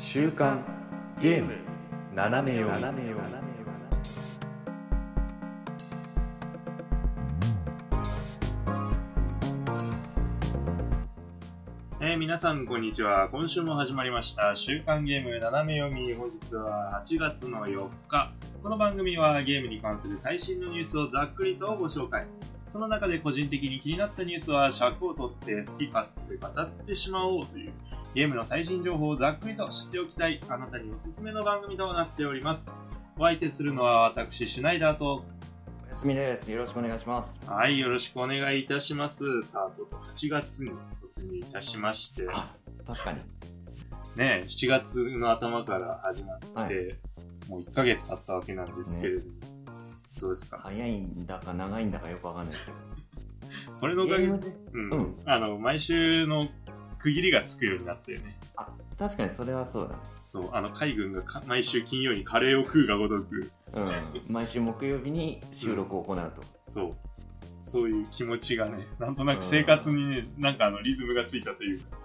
週刊ゲーム斜め読みえー皆さん、こんにちは。今週も始まりました。週刊ゲーム斜め読み。本日は8月の4日。この番組はゲームに関する最新のニュースをざっくりとご紹介。その中で個人的に気になったニュースは尺を取って好き勝手語ってしまおうというゲームの最新情報をざっくりと知っておきたいあなたにおすすめの番組となっております。お相手するのは私、シュナイダーと、おやすみです。よろしくお願いします。はい、よろしくお願いいたします。さあ、とうとう8月に突入いたしまして、あ確かに。ね、7月の頭から始まって、はい。もう1ヶ月経ったわけなんですけれども、どうですか？早いんだか長いんだかよくわかんないですけど。これのおかげで？うん、うん。あの、毎週の区切りがつくようになったよね。あ確かにそれはそうだ。そう、あの、海軍がか毎週金曜にカレーを食うがごとく、うん。毎週木曜日に収録を行うと、そう、そういう気持ちがね、なんとなく生活にね、なんかあの、リズムがついたというか、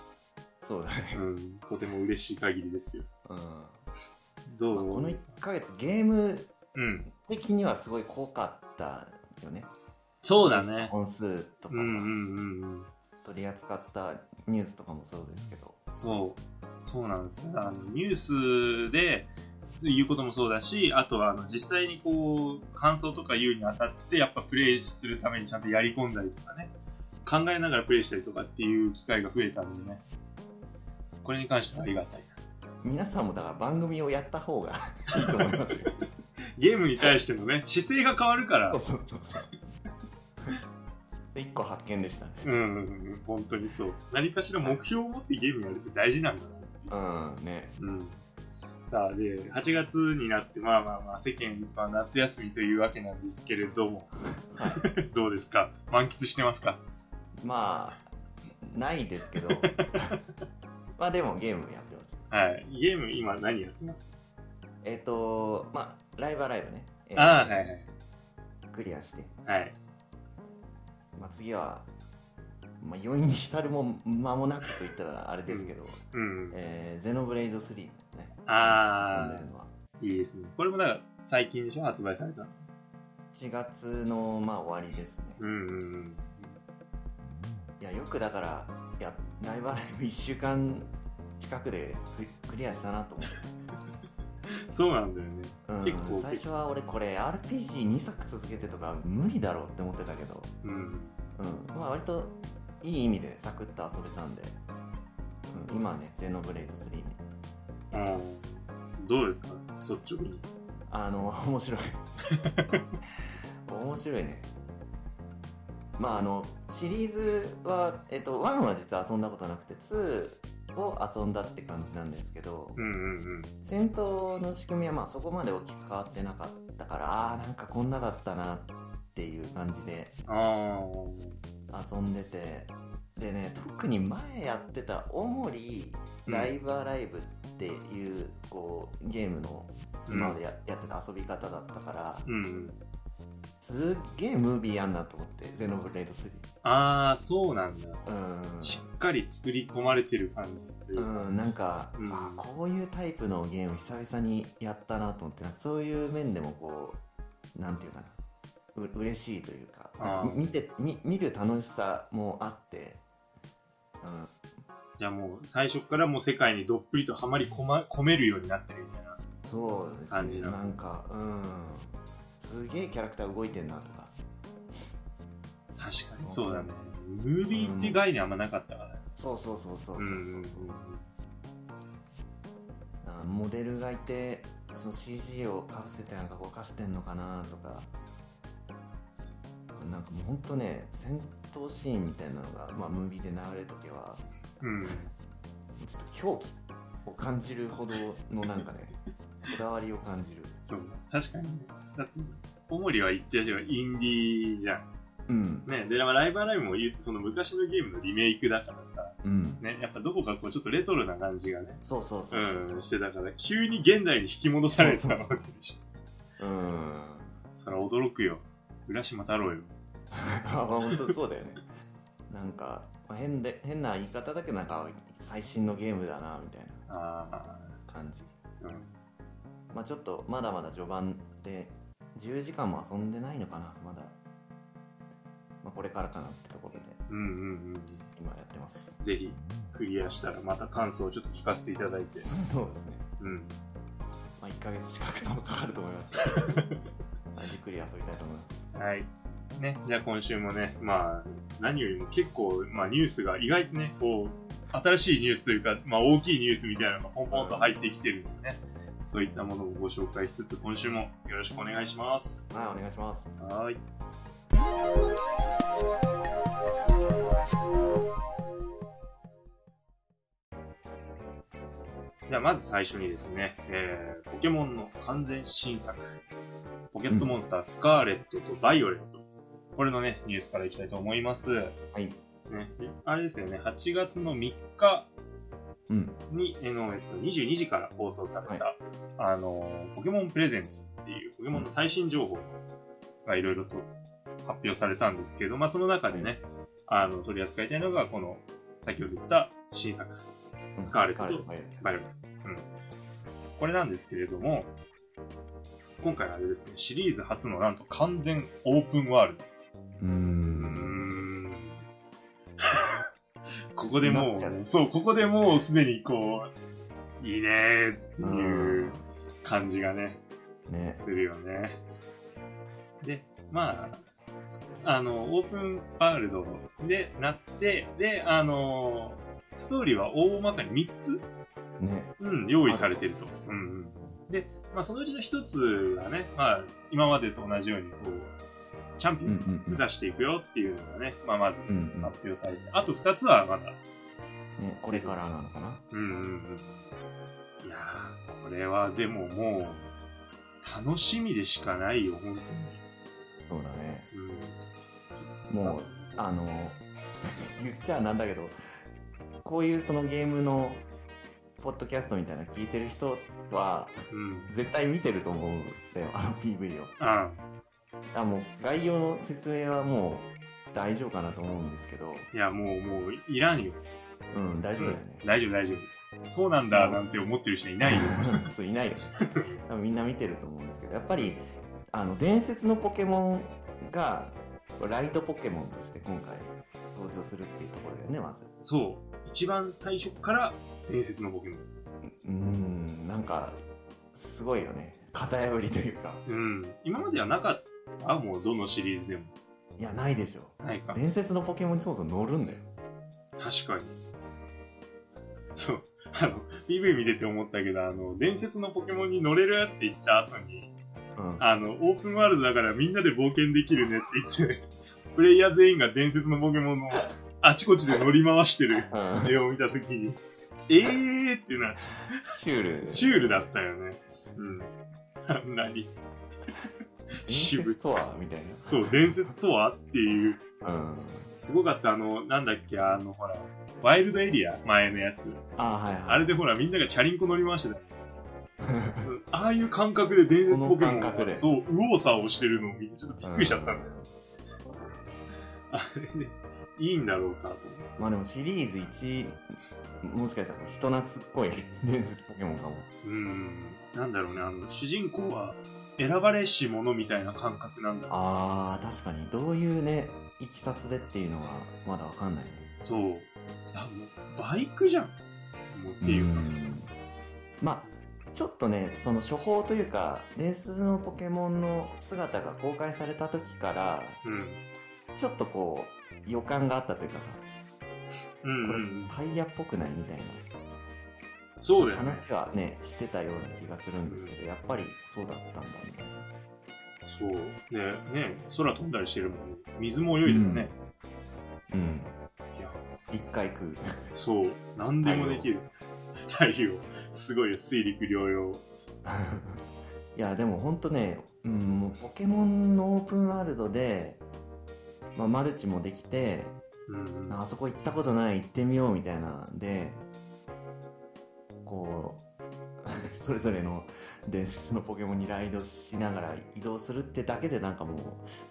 そうだね。うん、とても嬉しい限りですよ。うん、まどう？あこの1ヶ月ゲームうん、的にはすごい濃かったよね。そうだね。本数とかさ、うんうんうんうん。取り扱ったニュースとかもそうですけど。そう、そうなんですよ。あのニュースで言うこともそうだし、あとはあの実際にこう感想とか言うにあたって、やっぱプレイするためにちゃんとやり込んだりとかね、考えながらプレイしたりとかっていう機会が増えたんでね、これに関してはありがたいな。皆さんもだから番組をやった方が いいと思いますよ。ゲームに対してのね、姿勢が変わるから。そうそうそう一個発見でしたね。うん本当にそう。何かしら目標を持ってゲームやるって大事なんだなううんね。うん。さあ、で、8月になって、まあまあまあ、世間一般夏休みというわけなんですけれども、は どうですか？満喫してますか？まあないですけど。まあでもゲームやってますよ。はい。ゲーム今何やってます？えっ、とまあライブはライブね、えーああ、はいはい。クリアして、はい。まあ、次は、まあ、余韻に浸るも間もなくと言ったらあれですけど、うん。えーゼノブレイド3ねああでる、のはいいですね。これもだから最近でしょ発売されたの？4月のまあ終わりですねうんうんうん。いやよくだからいやライブはライブ1週間近くでククリアしたなと思ってそうなんだよね。うん。最初は俺これ RPG2 作続けてとか無理だろうって思ってたけど、うん。うん、まあ割といい意味でサクッと遊べたんで、うん、今はねゼノブレイド3にやってます。どうですか？率直に。あの 面白い。面白いね。まああのシリーズは、えっと、1は実は遊んだことなくて2を遊んだって感じなんですけど、うんうんうん。戦闘の仕組みはまあそこまで大きく変わってなかったからあーなんかこんなだったなっていう感じであ遊んでてでね特に前やってた「おもりライブアライブ」っていうこうゲームのうん今までや,、やってた遊び方だったからあ。うんうん。すっげえムービーやんなと思ってゼノブレイド3ああ、そうなんだ。うん。しっかり作り込まれてる感じというか。うん、なんか、うん。あこういうタイプのゲーム久々にやったなと思ってそういう面でもこうなんていうかな。う嬉しいというか。見てみ見る楽しさもあって、うん、じゃあもう最初からもう世界にどっぷりとはまり込,、ま、込めるようになってるみたいな。そうですねなんかうんすげえキャラクター動いてんなとか確かに。そうだね。ムービーって概念あんまなかったからね。そうそうそうそううんそうそうそうあモデルがいてその CG をかぶせてなんか動かしてんのかなとかなんかもうほんとね戦闘シーンみたいなのが、まあ、ムービーで流れるときはうん。ちょっと狂気を感じるほどのなんかね こだわりを感じる確かにね。小森は言っちゃうしインディーじゃん。うん。ね。で、まあライブアライブも言うその昔のゲームのリメイクだからさ、うん。ね、やっぱどこかこうちょっとレトロな感じがね、そうそうそうそうしてたから、急に現代に引き戻されたわけでしょ。うんそれは驚くよ。浦島太郎よ。あ本当そうだよね。なんかまあ変で変な言い方だけどなんか最新のゲームだなみたいな。ああ、まあちょっとまだまだ序盤で10時間も遊んでないのかなまだ、まあ、これからかなってところでうんうんうん。今やってますぜひ、クリアしたらまた感想をちょっと聞かせていただいて。そうですねうん。まあ1ヶ月近くともかかると思いますけど まあじっくり遊びたいと思いますはい。ね、じゃあ今週もね、まあ、何よりも結構、まあニュースが意外とね、こう、新しいニュースというか、まあ大きいニュースみたいなのがポンポンと入ってきてるんでね、そういったものをご紹介しつつ、今週もよろしくお願いします。はいお願いしますはーい。じゃあまず最初にですね、えー、ポケモンの完全新作、ポケットモンスタースカーレットとバイオレット、これのね、ニュースからいきたいと思います。はいね、あれですよね、8月の3日うん。に、えのえっと、22時から放送された、あのー、ポケモンプレゼンツっていう、ポケモンの最新情報がいろいろと発表されたんですけど、まあ、その中でね、あの、取り扱いたいのが、この、先ほど言った新作、うんスカーレットスカーレット。バイオレ。これなんですけれども、今回あれですね、シリーズ初のなんと完全オープンワールド。うんここでもうう、そう、ここでもうすでにこう、いいねーっていう感じがね、ねするよね。で、まあ、あの、オープンワールドでなって、で、あの、ストーリーは大まかに3つ、ねうん、用意されてると。うんうん。で、まあ、そのうちの1つがね、まあ、今までと同じように、こう、チャンピオンうんうんうん目指していくよっていうのがね、まあ、まずうんうん発表されて、あと2つはまだ、ねこれからなのかな？うんうんうん。いやー、これはでももう、楽しみでしかないよ、本当に。そうだねうん。もうあの 言っちゃなんだけどこういうそのゲームのポッドキャストみたいなの聞いてる人はうん。絶対見てると思うんだよあの PV をああもう概要の説明はもう大丈夫かなと思うんですけどいや、もう、もう、いらんよ。うん大丈夫だよね、大丈夫、大丈夫。そうなんだ、なんて思ってる人いないよ。そういないよね多分みんな見てると思うんですけどやっぱりあの伝説のポケモンがライトポケモンとして今回登場するっていうところだよねまずそう。一番最初から伝説のポケモン。うーんなんかすごいよね型破りというかうん。今まではなかったもう、どのシリーズでも。いやないでしょないか。伝説のポケモンにそもそも乗るんだよ確かに。そう。あの、PV 見てて思ったけど、あの、伝説のポケモンに乗れるって言った後に、うんあの、オープンワールドだからみんなで冒険できるねって言って、プレイヤー全員が伝説のポケモンのあちこちで乗り回してるうん絵を見たときに、えーってなっちゃシュールう。シュールだったよね。うん。あんなに。伝説とは？みたいな。そう、伝説とは？っていう、うんすごかった、あの、なんだっけ、あの、ほら、ワイルドエリア前のやつ。あはいはい。あれでほら、みんながチャリンコ乗り回してた。ああいう感覚で伝説ポケモンが、そう、右往左往してるのを見てちょっとびっくりしちゃったんだよ。あれで、いいんだろうかと。まあでもシリーズ1もしかしたら人懐っこい伝説ポケモンかも。うん、なんだろうね、あの、主人公は選ばれし者みたいな感覚なんだ。あー確かにどういうねいきさつでっていうのはまだわかんないねそう。あ、もう、バイクじゃん。もうっていうか。んまあちょっとねその処方というか伝説のポケモンの姿が公開された時からうん。ちょっとこう予感があったというかさうんこれ。タイヤっぽくないみたいなそうだよね。話はねしてたような気がするんですけどやっぱりそうだったんだみたいなそう。ね、ね、空飛んだりしてるもんね。水も泳いでるね。うんいや、一回食うそう。何でもできる。太陽。すごいよ。水陸両用。いやでもほんとね、うん、ポケモンのオープンワールドで、まあ、マルチもできてうんうん。あそこ行ったことない行ってみようみたいなんでこう それぞれの伝説のポケモンにライドしながら移動するってだけでなんかもう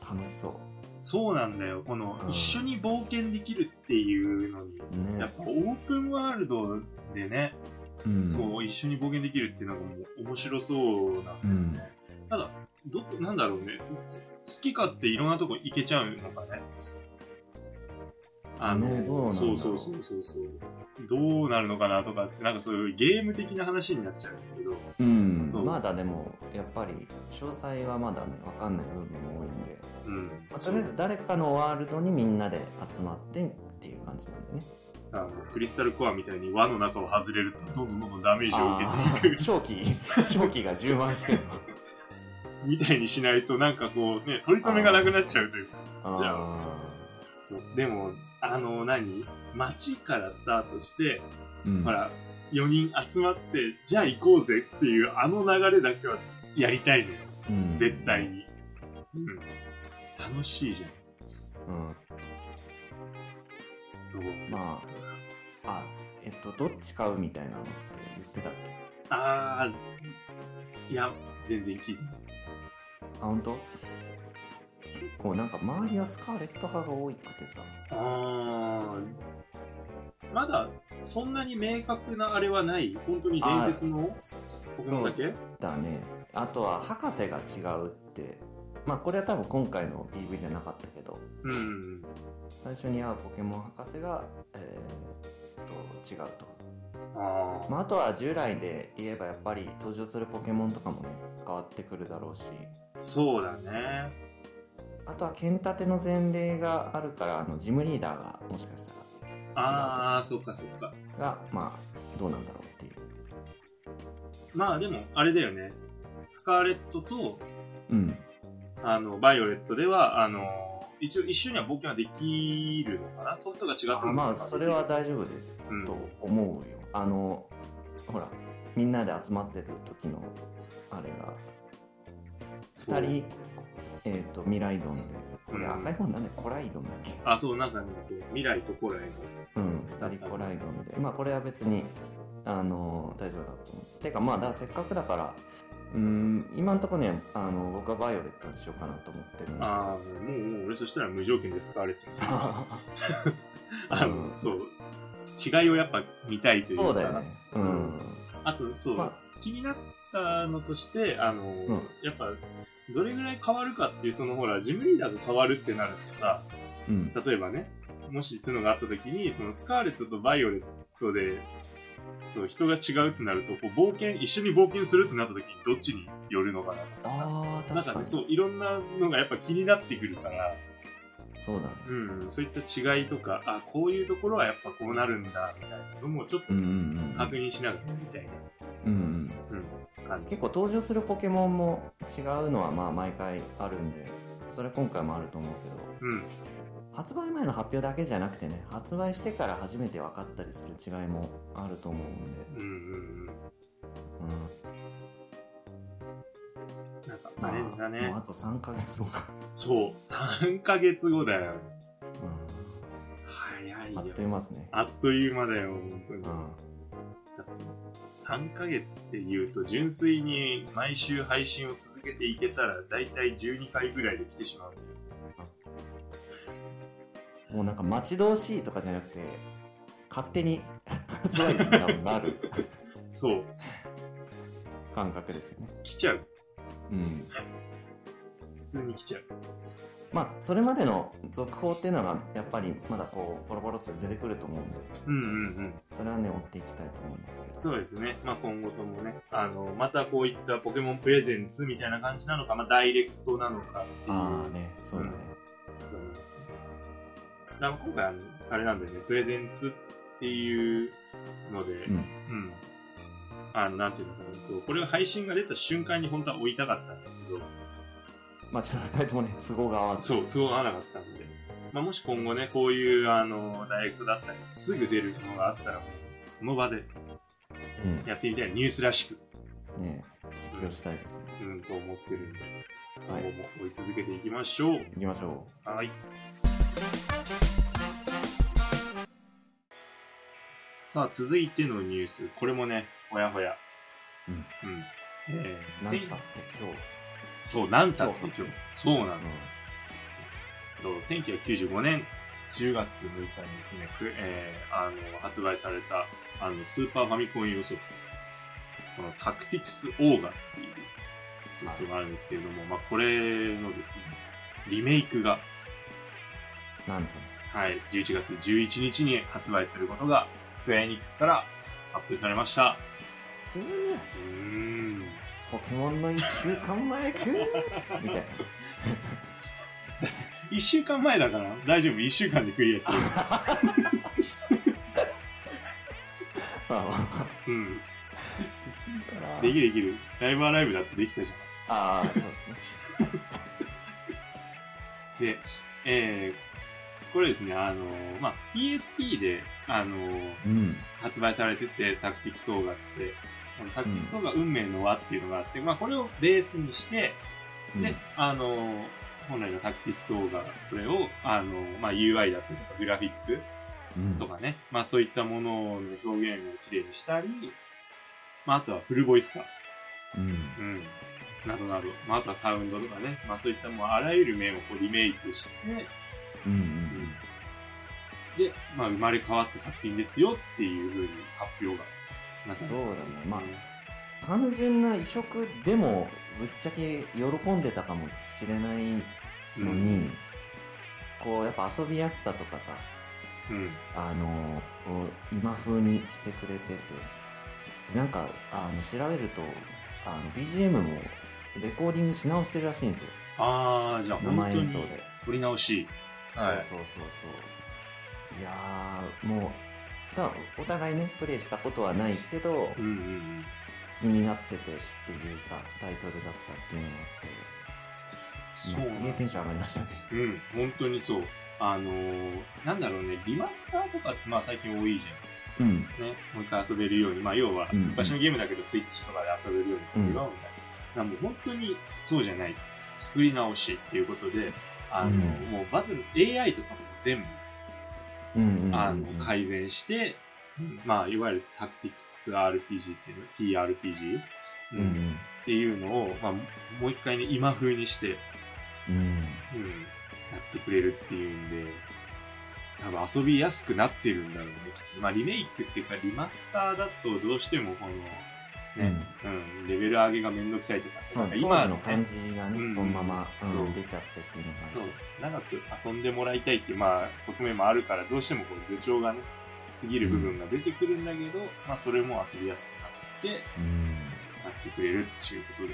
楽しそそうなんだよ。この、うん一緒に冒険できるっていうのに、うねやっぱオープンワールドでね、うんそう、一緒に冒険できるっていうのがもう面白そうなんだよね。ただ、どこ、なんだろうね。好き勝手いろんなとこ行けちゃうのかね。あの、ねそうそうそうそうそう。どうなるのかなとかって、なんかそういうゲーム的な話になっちゃうんだけど。うん。まだでもやっぱり詳細はまだね分かんない部分も多いんで、うん。まあ、とりあえず誰かのワールドにみんなで集まってっていう感じなんでね。あのクリスタルコアみたいに輪の中を外れるとどんどんどんどんダメージをあ受けていく。ー正気正気が充満してるの。みたいにしないとなんかこうね取り留めがなくなっちゃうというか。じゃあそう。でもあの何？街からスタートして、ーうん。ほら4人集まってじゃあ行こうぜっていうあの流れだけはやりたいのよ。うん。絶対に、うん、楽しいじゃん。うん。まああえっとどっち買うみたいなのって言ってたっけ？あーいや全然聞いてない。あ本当？結構なんか周りはスカーレット派が多くてさ。あー。まだそんなに明確なあれはない。本当に伝説のポケモンだけだね。あとは博士が違うって。まあこれは多分今回の PV じゃなかったけど。うん。最初に会うポケモン博士が、えー、と違うと、あまあ、あとは従来で言えばやっぱり登場するポケモンとかもね変わってくるだろうし。あそうだねあとは剣立ての前例があるからあのジムリーダーがもしかしたああそっかそっか。らがまあどうなんだろうっていう。まあでもあれだよね。スカーレットとうん。あのバイオレットではあの一応一緒には冒険はできるのかな？ソフトが違ってるのかな？あまあそれは大丈夫ですうんと思うよ。あのほらみんなで集まってる時のあれが。そう2人えっ、と未来ドンでこれうん。赤い方なんでコライドンだっけ？あそうなんかねそう未来と古来のうん2人コライドンで。まあこれは別にあの大丈夫だと思う。てかまあだせっかくだからうん今のところねあの僕はバイオレットにしようかなと思ってるんで。ああもうもう俺そしたら無条件でスカーレットにする あの、うん。そう。違いをやっぱ見たいというか。そうだよね。うん。あとそう、ま気になったのとしてあの、ん。やっぱどれぐらい変わるかっていうそのほらジムリーダーが変わるってなるとさうん。例えばねもしそういうのがあった時にそのスカーレットとバイオレットでそう人が違うってなるとこう冒険一緒に冒険するってなった時にどっちに寄るのかなとか。ああなんかねそういろんなのがやっぱ気になってくるから、そうだね。うん、そういった違いとかあこういうところはやっぱこうなるんだみたいなのもちょっと確認しながらみたいな、うんうん。うん、結構登場するポケモンも違うのはまあ毎回あるんでそれ今回もあると思うけどうん。発売前の発表だけじゃなくてね発売してから初めて分かったりする違いもあると思うんで、うんうんうん。うん。なんかまあ、あれだね。もうあと3ヶ月後か、そう。3ヶ月後だよ。う早いん、あっよという間ですね、あっという間だよ本当に、うん、3ヶ月っていうと純粋に毎週配信を続けていけたら大体12回ぐらいで来てしまう。んだよもうなんか待ち遠しいとかじゃなくて勝手に発売日になる。そう。感覚ですよね、来ちゃう。うん、普通に来ちゃう。まあそれまでの続報っていうのがやっぱりまだこうポロポロっと出てくると思うんでうんうんうん。それはね追っていきたいと思うんです。けどそうですね。まあ、今後ともね、あの、またこういったポケモンプレゼンツみたいな感じなのか、まあ、ダイレクトなのかっていう。ああねそうだね、そうなんですね。だから今回あれなんだよね、プレゼンツっていうので、うん。うん。あの、なんていうのかな、そう、これが配信が出た瞬間に本当は追いたかったんだけど、まあちょっと2人ともね都合が合わずそう、都合が合わなかったんで、まあ、もし今後ね、こういう、あの、ダイレクトだったり、すぐ出るのがあったら、もうその場でうんやってみたいニュースらしく、ね実況したいですねうん、と思ってるんで、今はい後も追い続けていきましょう。行きましょはい。さあ、続いてのニュース。これもね、ほやほや。うんうん。えー、うなんたって今日そう、なんたって今日。そうなの。うそう1995年10月6日にですね、くえーあの発売されたあの、スーパーファミコン用ソフト。このタクティクスオーガっていうソフトがあるんですけれども、まあ、これのですね、リメイクが、なんと。はい、11月11日に発売することが、スクエアエニックスから発表されました。うーん。ポケモンの一週間前くーみたいな。一週間前だから大丈夫。一週間でクリアする。まあまあ、うん。できるかな。できるできる。ライブアライブだってできたじゃん。ああ、そうですね。で、えー、これですね、あのーまあ、PSP で、あのーうん。発売されてて、タクティクスオーガって、あのタクティクスオーガ運命の輪っていうのがあって、まあ、これをベースにして、で、あのー本来のタクティクスオーガ、これを、あのーまあ、UI だったりとか、グラフィックうん、とかね、まあ、そういったものの表現をきれいにしたり、まあ、あとはフルボイス化。うん。うん。などなど、まあ、あとはサウンドとかね、まあそういったもうあらゆる面をこうリメイクして、うん。うん。で、まあ生まれ変わった作品ですよっていうふうに発表がなされそうだね。まあ単純な移植でもぶっちゃけ喜んでたかもしれないうん、のに、こうやっぱ遊びやすさとかさうん、あの今風にしてくれてて。なんかあの調べるとあの BGM もレコーディングし直してるらしいんですよ。ああ、じゃあ生演奏で、撮り直し。はい。そうそうそう。そういやーもうたお互いねプレイしたことはないけど、うんうん気になっててっていうさタイトルだったっていうのがあって、すげえテンション上がりましたねうん。うん、本当にそう。あのー、なんだろうね、リマスターとかってまあ最近多いじゃん。うんね、もう一回遊べるように、まあ要はうん昔のゲームだけどスイッチとかで遊べるようにするよ、みたいな。なんかもう本当にそうじゃない。作り直しっていうことで、あの、うんもうバトル、AI とかも全部、うんうんうんうんあの、改善して、まあ、いわゆるタクティクス RPG っていうの、TRPG、うんうん。っていうのを、まあ、もう一回ね、今風にして、うん。うん、やってくれるっていうんで、多分遊びやすくなってるんだろうね。まあ、リメイクっていうか、リマスターだとどうしてもこの、ね、うん、レベル上げがめんどくさいとか、そう今時の感じがね、うん。そのまま、うん出ちゃってっていうのが長く遊んでもらいたいっていう、まあ、側面もあるから、どうしてもこう、助長がね、過ぎる部分が出てくるんだけど、まあ、それも遊びやすくなって、とうん。なってくれるっていうことで、い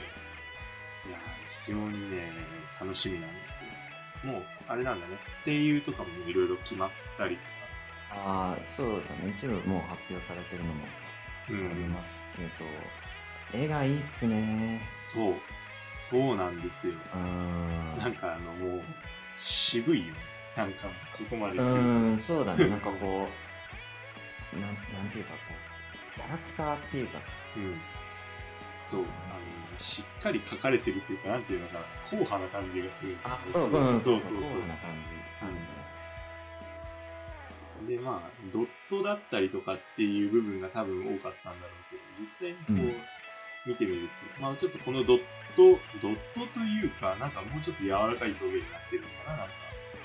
やー非常にね、楽しみなんですよ。もう、あれなんだね、声優とかもいろいろ決まったりとああそうだね。一部もう発表されてるのもりん、ますけど、絵がいいっすねそう、そうなんですよ。うんなんかあの、もう、渋いよ。なんか、ここまでうん、そうだね、なんかこう、なんなんていうか、こう、キャラクターっていうかさ、うん。そう、あの、しっかり書かれてるっていうか、なんていうのかな、硬派な感じがする。あ、そう、うん、そうそう、そうこうな感じ。あるね。で、まあ、ドットだったりとかっていう部分が多分多かったんだろうけど、実際にこう、うん見てみると、まあちょっとこのドット、ドットというか、なんかもうちょっと柔らかい表現になってるのかな、なんか。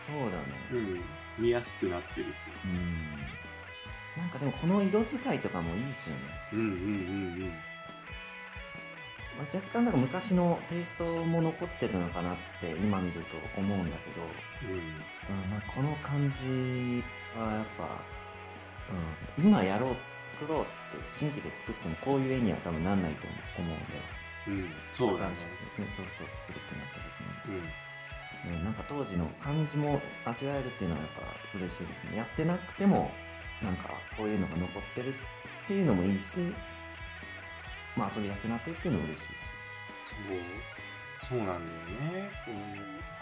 そうだね。うん。見やすくなってるっていううん。なんかでもこの色使いとかもいいっすよね。うんうんうんまあ、若干なんか昔のテイストも残ってるのかなって今見ると思うんだけど、うん。うん、なんかこの感じはやっぱ、うん、今やろう、作ろうって新規で作ってもこういう絵には多分なんないと思うんで、うん。うん。そうだね新。しく、ね、ソフトを作るってなった時に。うん。うん、なんか当時の感じも味わえるっていうのはやっぱ嬉しいですね。やってなくても、なんかこういうのが残ってるっていうのもいいし、まあ遊びやすくなってるっていうのも嬉しいし。そう、そうなんだよね。こう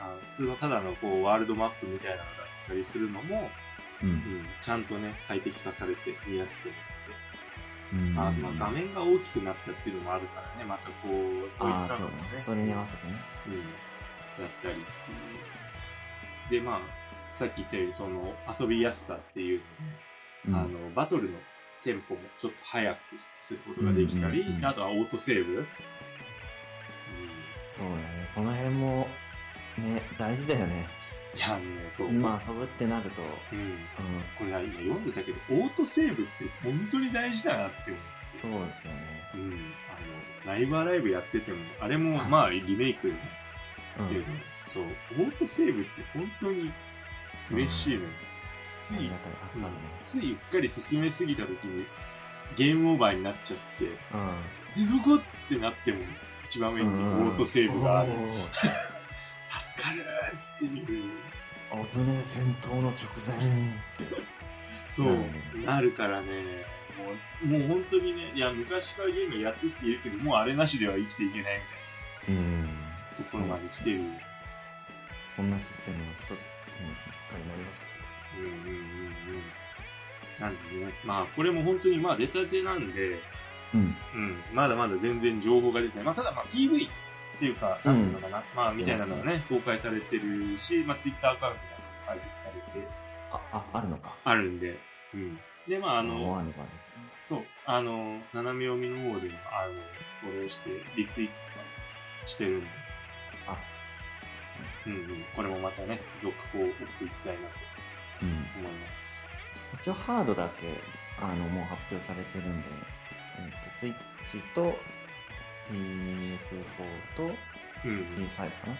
あ普通のただのこうワールドマップみたいなのだったりするのも、う。うんん、ちゃんとね、最適化されて見やすくなって。うんあまあ、画面が大きくなったっていうのもあるからね、またこう、そういったのもね。。それに合わせてね。うん、だったりっていう。で、まあ、さっき言ったように、その、遊びやすさっていううん、あの、バトルのテンポもちょっと速くすることができたり、うんうんうんあとはオートセーブ。うんそうだね。その辺も、ね、大事だよね。いや、ね、そう。今遊ぶってなると、うん。うん、これは今読んでたけど、オートセーブって本当に大事だなって思って。そうですよね。うん。あの、ライブアライブやってても、あれもまあリメイクうけど、ん、そう、オートセーブって本当に嬉しいのよ。ついありが、たい、助かるね。ついうっかり進めすぎた時に、ゲームオーバーになっちゃって、うん。で、どこってなっても、一番上にオートセーブがある。助かるっていう。危ねえ戦闘の直前って。そうなるからね、もう、もう本当にね、いや、昔からゲームやってきているけど、もうあれなしでは生きていけないみうん。たいなところまで来てる。そんなシステムの一つにすっかりなりましたけうんうんうんうん。なんでね、まあ、これも本当にまあ出たてなんで、ど。うん。うん、まだまだ全然情報が出てない。まあ、ただまあ PV っていうか、なんていうのかな、まあ、みたいなのがね、公開されてるし、まあ、Twitter アカウントが開設されてあ、あ、あるのか。あるんで、うん。で、まあ、あの、モアニバですね。そう、あの、斜め読みの方でも、あの、フォローして、リツイートしてるんで、あ、うんうん、これもまたね、続報を追っていきたいなと。一応ハードだけ、あの、もう発表されてるんで、えっ、と、スイッチと PS4 とうん、PS5 かな。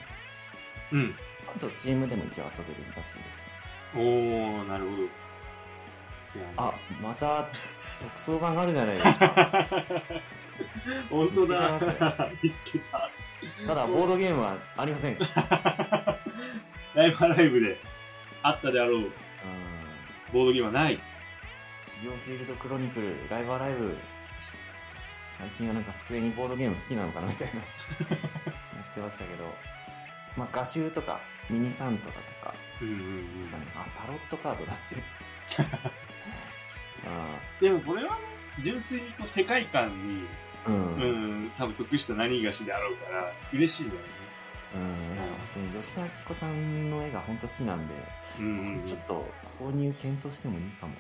うん。あと、チームでも一応遊べるらしいです。おー、なるほど。いやあ、また、特装版があるじゃないですか。本当だ見つけた。見つけた。ただ、ボードゲームはありません。ライブアライブであったであろうボードゲームはない。ジオフィールドクロニクル、ライブアライブ。最近はなんか机にボードゲーム好きなのかなみたいな。やってましたけど。まあ、画集とか、ミニサントラとかうんうんうんですかね。あ、タロットカードだって。あ でもこれはね、純粋にこう世界観に、あ、うん。ううん。ん、多分即した何がしであろうから、嬉しいんだよね。いや、本当に吉田明子さんの絵が本当好きなんで、うんうんうんこれちょっと購入検討してもいいかも。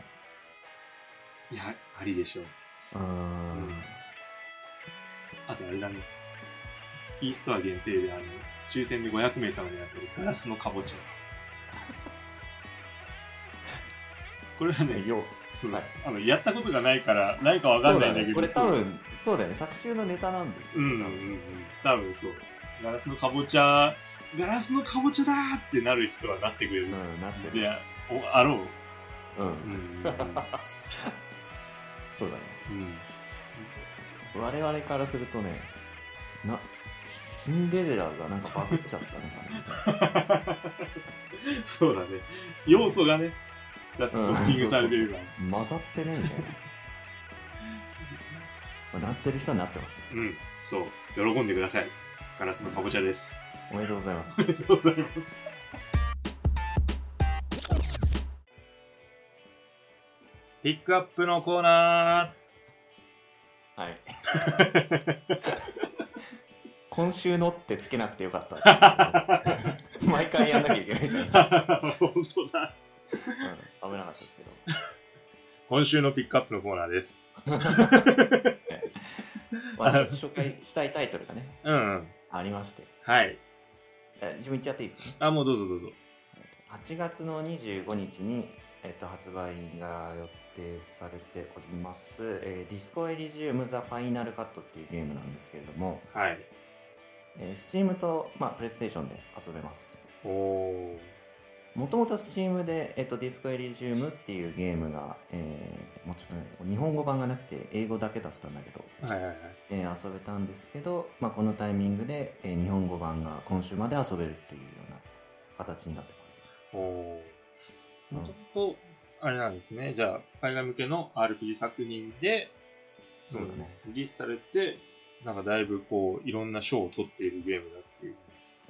いや、ありでしょう。うん。あとあれだね。イーストア限定で、あの、抽選で500名様に当たるガラスのかぼちゃ。これはね、よそうはいあの、やったことがないから、ないかわかんないんだけど。ね、これ多分、そうだよね、作中のネタなんですよ、うんうんうん。多分そう。ガラスのかぼちゃ、ガラスのかぼちゃだーってなる人はなってくれる。うん、なってる。で、おあろう。うん。うん。そうだね。うん我々からするとね、な、シンデレラがなんかバグっちゃったのかな そうだね。要素がね、2つッピングされてるから。な。混ざってねみたいな。まあなってる人はなってます。うん、そう。喜んでください。ガラスのかぼちゃです。おめでとうございますあ。りがとうございます。ピックアップのコーナはい。ー 今週のってつけなくてよかった。毎回やんなきゃいけないじゃん。うん、危本当だ。なかったですけど。今週のピックアップのコーナーです。私紹介したいタイトルがね、うん、うん。ありまして。はい。え自分言っちゃっていいですか？ね。あ、もうどうぞどうぞ。8月の25日に、えっと、発売が予定されております、えーディスコエリジウム・ザ・ファイナル・カットっていうゲームなんですけれども、はい。えー、Steam と、まあ、プレイステーションで遊べます。おー。もともと Steam で、えっと、ディスコエリジウムっていうゲームが、えーもうちょっとね、日本語版がなくて英語だけだったんだけど、はいはいはい。えー遊べたんですけど、まあ、このタイミングで、えー日本語版が今週まで遊べるっていうような形になってます。おー。うんもともと、あれなんですね。じゃあ、海外向けの RPG 作品で、そうだね。リリースされて、なんかだいぶこう、いろんな賞を取っているゲームだ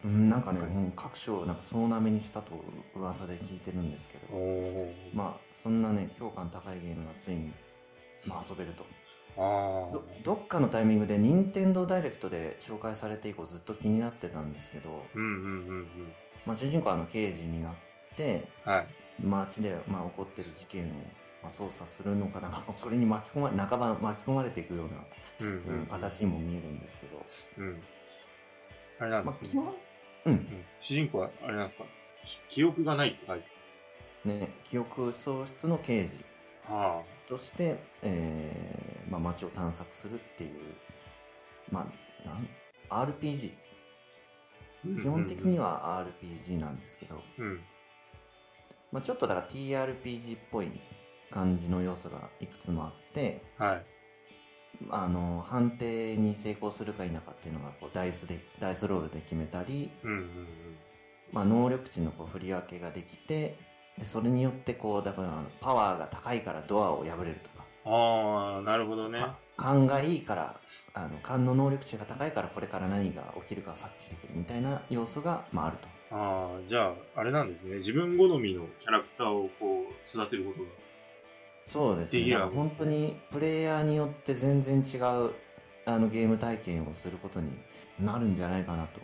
う。うん、なんかね、はいもう各所なんか総なめにしたと噂で聞いてるんですけど。まあそんなね評価の高いゲームがついに、まあ、遊べるとあどどっかのタイミングで任天堂ダイレクトで紹介されて以降ずっと気になってたんですけど。まあ、主人公はあの刑事になってはい。街で、まあ、起こってる事件を、まあ、捜査するのかなんか それに巻き込ま半ば巻き込まれていくような、形にも見えるんですけど、うん。あれなんまあ、ですね。基本うん。うん主人公はあれなんですか？記憶がないって書いてね、記憶喪失の刑事。として、えーまあ、街を探索するっていう、まあ、なん RPG あ。基本的には RPG なんですけど、うん。まあ、ちょっとだから TRPG っぽい感じの要素がいくつもあって。はい。あの判定に成功するか否かっていうのがこうダイスでダイスロールで決めたり、うんうんうん。まあ、能力値のこう振り分けができてでそれによってこうだからパワーが高いからドアを破れるとかああ、なるほどね。か勘がいいからあの勘の能力値が高いからこれから何が起きるかを察知できるみたいな要素が、まあ、あるとああ、じゃあ、あれなんですね。自分好みのキャラクターをこう、育てることが。そうですね。本当にプレイヤーによって全然違うあのゲーム体験をすることになるんじゃないかなと。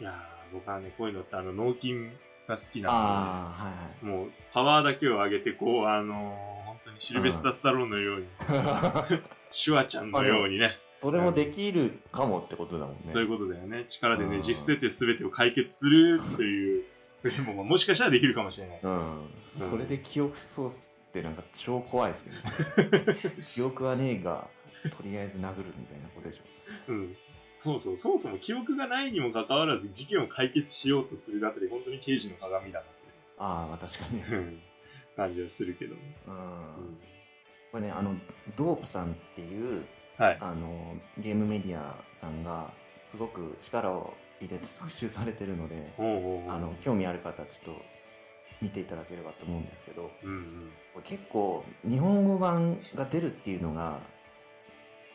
いやー、僕はね、こういうのって、あの、脳筋が好きなんああはいで、もう、パワーだけを上げて、こう、あのー本当にシルベスタ・スタローンのように、はいシュワちゃんのようにね、それもできるかもってことだもんね。そういうことだよね。力でねうん。じ伏せて全てを解決するっていう、プレイももしかしたらできるかもしれない。うん、それで記憶喪失ってなんか超怖いですけどね。記憶はねえがとりあえず殴るみたいなことでしょ。うん。そうそう、そもそも記憶がないにもかかわらず事件を解決しようとするあたり、本当に刑事の鏡だなああまあ確かに。感じはするけどね。うん。うん。これねあのドープさんっていうはい。あのゲームメディアさんがすごく力を入れて 特集されてるのでほうほうほう。あの興味ある方はちょっと見ていただければと思うんですけどうんうん。結構日本語版が出るっていうのが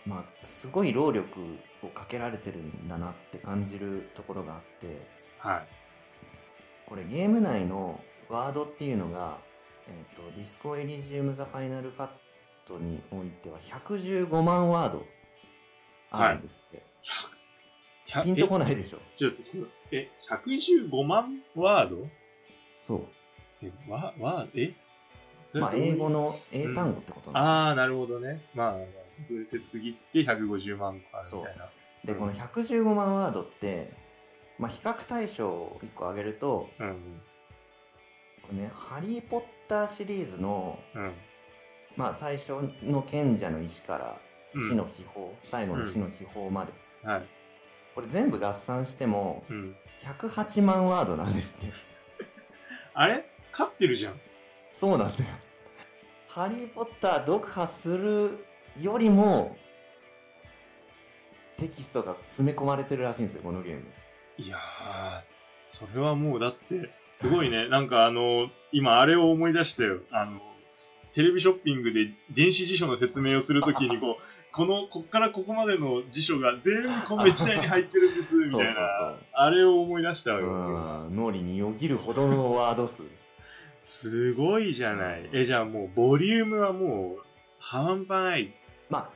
まあすごい労力をかけられてるんだなって感じるところがあってはい。これゲーム内のワードっていうのが、えー、とディスコエリジウム・ザ・ファイナルカットにおいては115万ワードあるんですって、ひゃピンとこい。ないでしょえちょっと、え、115万ワード？そうえ、わ、わ、え？まあ英語の英単語ってことなの、ああ、なるほどね。まあ、まあそこで節区切って150万個あるみたいな。でこの115万ワードって、まあ、比較対象を1個挙げるとうん。これね「ハリー・ポッター」シリーズの、うん。まあ、最初の賢者の石からうん死の秘宝、最後の死の秘宝まで、はい。これ全部合算してもうん。108万ワードなんですってあれ？勝ってるじゃん。そうなんですよハリー・ポッター読破するよりもテキストが詰め込まれてるらしいんですよこのゲームいやー、それはもうだって、すごいね。なんかあの、今あれを思い出したよ。あの、テレビショッピングで電子辞書の説明をするときに、こう、この、こっからここまでの辞書が全部この一台に入ってるんです、みたい そうそうなそう。あれを思い出したよ。うん脳裏によぎるほどのワード数すごいじゃない。え、じゃあもう、ボリュームはもう、半端ない。まあ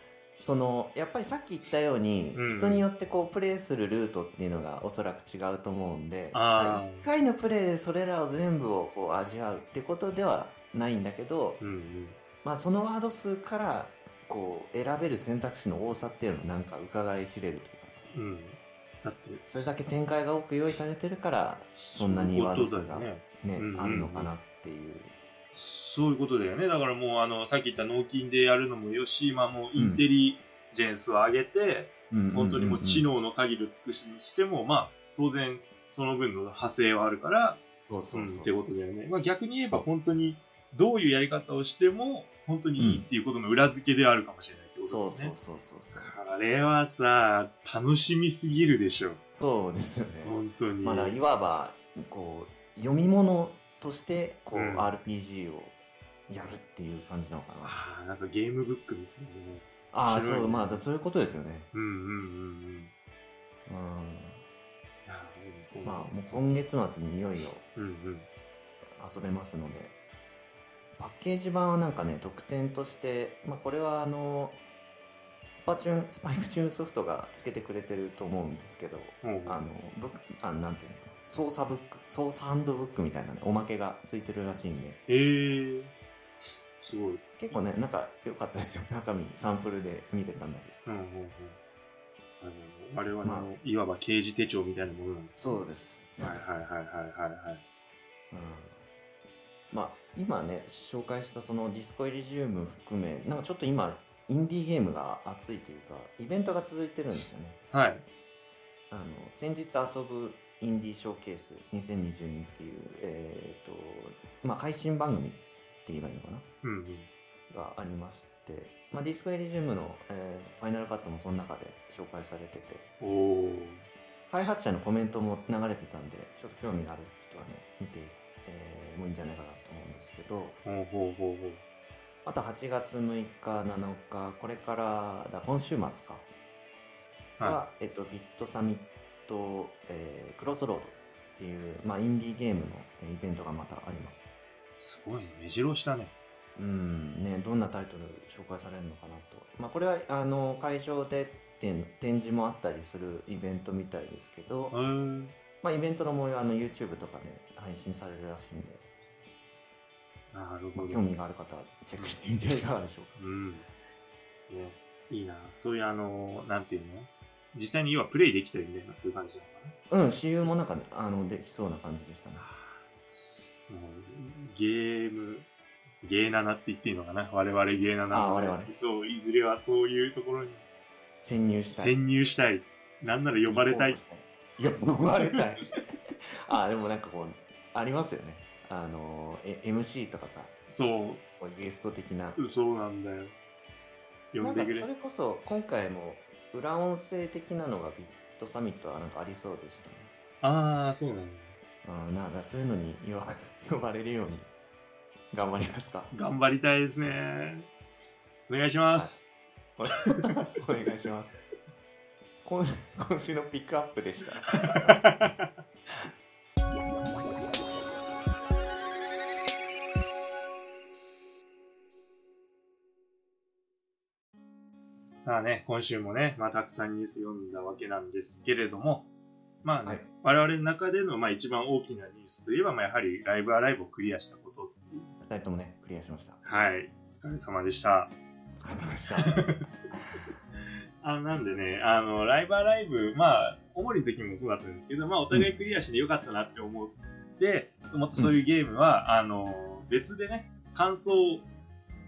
そのやっぱりさっき言ったように、うん人によってこうプレイするルートっていうのがおそらく違うと思うんであー1回のプレイでそれらを全部をこう味わうってことではないんだけど、うんうん。まあ、そのワード数からこう選べる選択肢の多さっていうのをなんか伺い知れるというかさうん。だって、それだけ展開が多く用意されてるからそんなにワード数がそういうことだよね、ねうんうんうん。あるのかなっていう。そういうことだよね。だからもう、あの、さっき言った脳筋でやるのもよし、まあもう、インテリジェンスを上げて、本当にもう知能の限りを尽くしにしても、まあ、当然、その分の派生はあるから、そうそううんそう。ってことだよね。まあ逆に言えば本当に、どういうやり方をしても、本当にいいっていうことの裏付けであるかもしれないこと。そうそうそうそうそうあれはさ、楽しみすぎるでしょ。そうですよね本当に。まあだからいわばこう読み物としてこう、うん RPG をやるっていう感じなのかなああ、なんかゲームブックみたいなね。ああ面白いねそうまあだそういうことですよねうんうんうんうん。うんいやでもまあもう今月末にいよいようんうん。遊べますのでパッケージ版はなんかね特典として、まあ、これはあのスパチューンスパイクチューンソフトがつけてくれてると思うんですけどほうほうあのブあなんていうのかな。操作ブック。操作ハンドブックみたいなねおまけがついてるらしいんで。えー、すごい。結構ねなんか良かったですよ。中身サンプルで見れたんだけど。うんうんうん。あの、あれはね、まあ。いわば刑事手帳みたいなものなんです。そうです。はいはいはいはいはいはい。うん、まあ今ね紹介したそのディスコエリジウム含めなんかちょっと今インディーゲームが熱いというかイベントが続いてるんですよねはい。あの先日遊ぶインディーショーケース2022っていうえっ、とまあ配信番組って言えばいいのかな？うんうん。がありまして、まあ、ディスコエリジウムの、えーファイナルカットもその中で紹介されてておお。開発者のコメントも流れてたんでちょっと興味がある人はね見て、えーもいいんじゃないかなと思うんですけどほうほうほうほう。あと8月6日7日これからだ今週末かは、はえっと、ビットサミット、えークロスロードっていう、まあ、インディーゲームのえーイベントがまたありますい。すごいね。目白押しだね。うんね、どんなタイトル紹介されるのかなと、まあ、これはあの会場で展展示もあったりするイベントみたいですけど、まあ、イベントの模様はあの YouTube とかで配信されるらしいんで、まあ、なるほど。興味がある方はチェックしてみてはいかがでしょうか。うん。ね、いいな。そういうあの、なんていうの？実際に要はプレイできたりみたいな、そういう感じなのかな？うん、私有もなんか、ね、あのできそうな感じでしたね。もうゲーム、ゲーナナって言っていいのかな？我々ゲーナナ。あ我々そう、いずれはそういうところに潜入したい。潜入したい。なんなら呼ばれたい。いや、呼ばれたい。あ、でもなんかこう、ありますよね。あの、え MC とかさ、そこうゲスト的な。う、そうなんだよ。呼んでくれなんかそ。れこそ今回も裏音声的なのがビットサミットはなんかありそうでしたね。ああ、そうなんだ。うん、なんかそういうのに呼ば 呼ばれるように頑張りますか？頑張りたいですね。お願いします。お願いします。今今週のピックアップでした。ね、今週もね、まあ、たくさんニュース読んだわけなんですけれども、まあね、はい我々の中での、まあ、一番大きなニュースといえば、まあ、やはりライブアライブをクリアしたことっていう。二人ともね、クリアしました。はい。お疲れ様でした。お疲れ様でした。あなんでね、あの、ライブアライブ、まあ、主に時もそうだったんですけど、まあ、お互いクリアしてよかったなって思って、またそういうゲームは、あの、別でね、感想を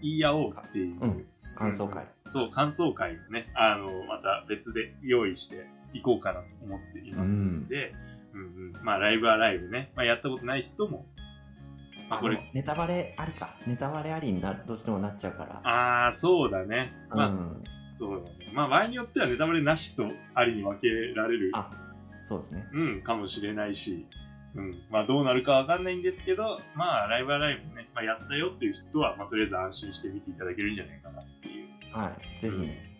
言い合おうっていう、うん感想会。そう、感想会をね、あの、また別で用意していこうかなと思っていますので、うん、うんまあ、ライブアライブね、まあ、やったことない人も、まあ、あ、これ、ネタバレありか。ネタバレありになどうしてもなっちゃうから。ああ、そうだね。まあ、うん。そうだね。まあ、場合によってはネタバレなしとありに分けられる、あ、そうですね。うん、かもしれないし、うん、まあ、どうなるかわかんないんですけど、まあ、ライブアライブね、まあ、やったよっていう人は、まあ、とりあえず安心して見ていただけるんじゃないかなっていう。はい。ぜひね、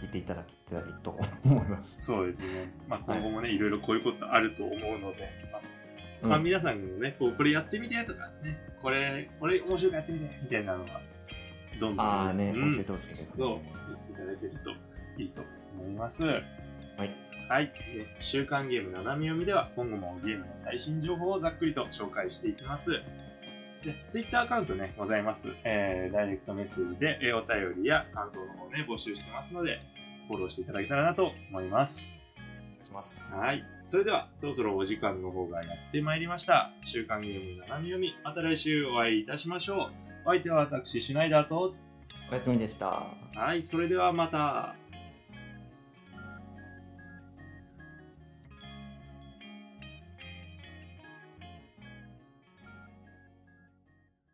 聞いていただきたいと思います。そうですね。まあ、今後もね、い、ろいろこういうことあると思うので、まあうんまあ、皆さんもね、こう、これやってみてとかね、これ、これ面白くやってみてみたいなのは、どんどん、ああね、うん教えてほしいですそう、ね。言っていただけるといいと思います。はい。はい。で週刊ゲーム斜め読みでは、今後もゲームの最新情報をざっくりと紹介していきます。で、Twitter アカウントね、ございます。えー、ダイレクトメッセージで、えーお便りや感想の方ね、募集してますので、フォローしていただけたらなと思います。お願いします。はい。それでは、そろそろお時間の方がやってまいりました。週刊ゲーム斜め読み、また来週お会いいたしましょう。お相手は私、シュナイダーと、おやすみでした。はい、それではまた。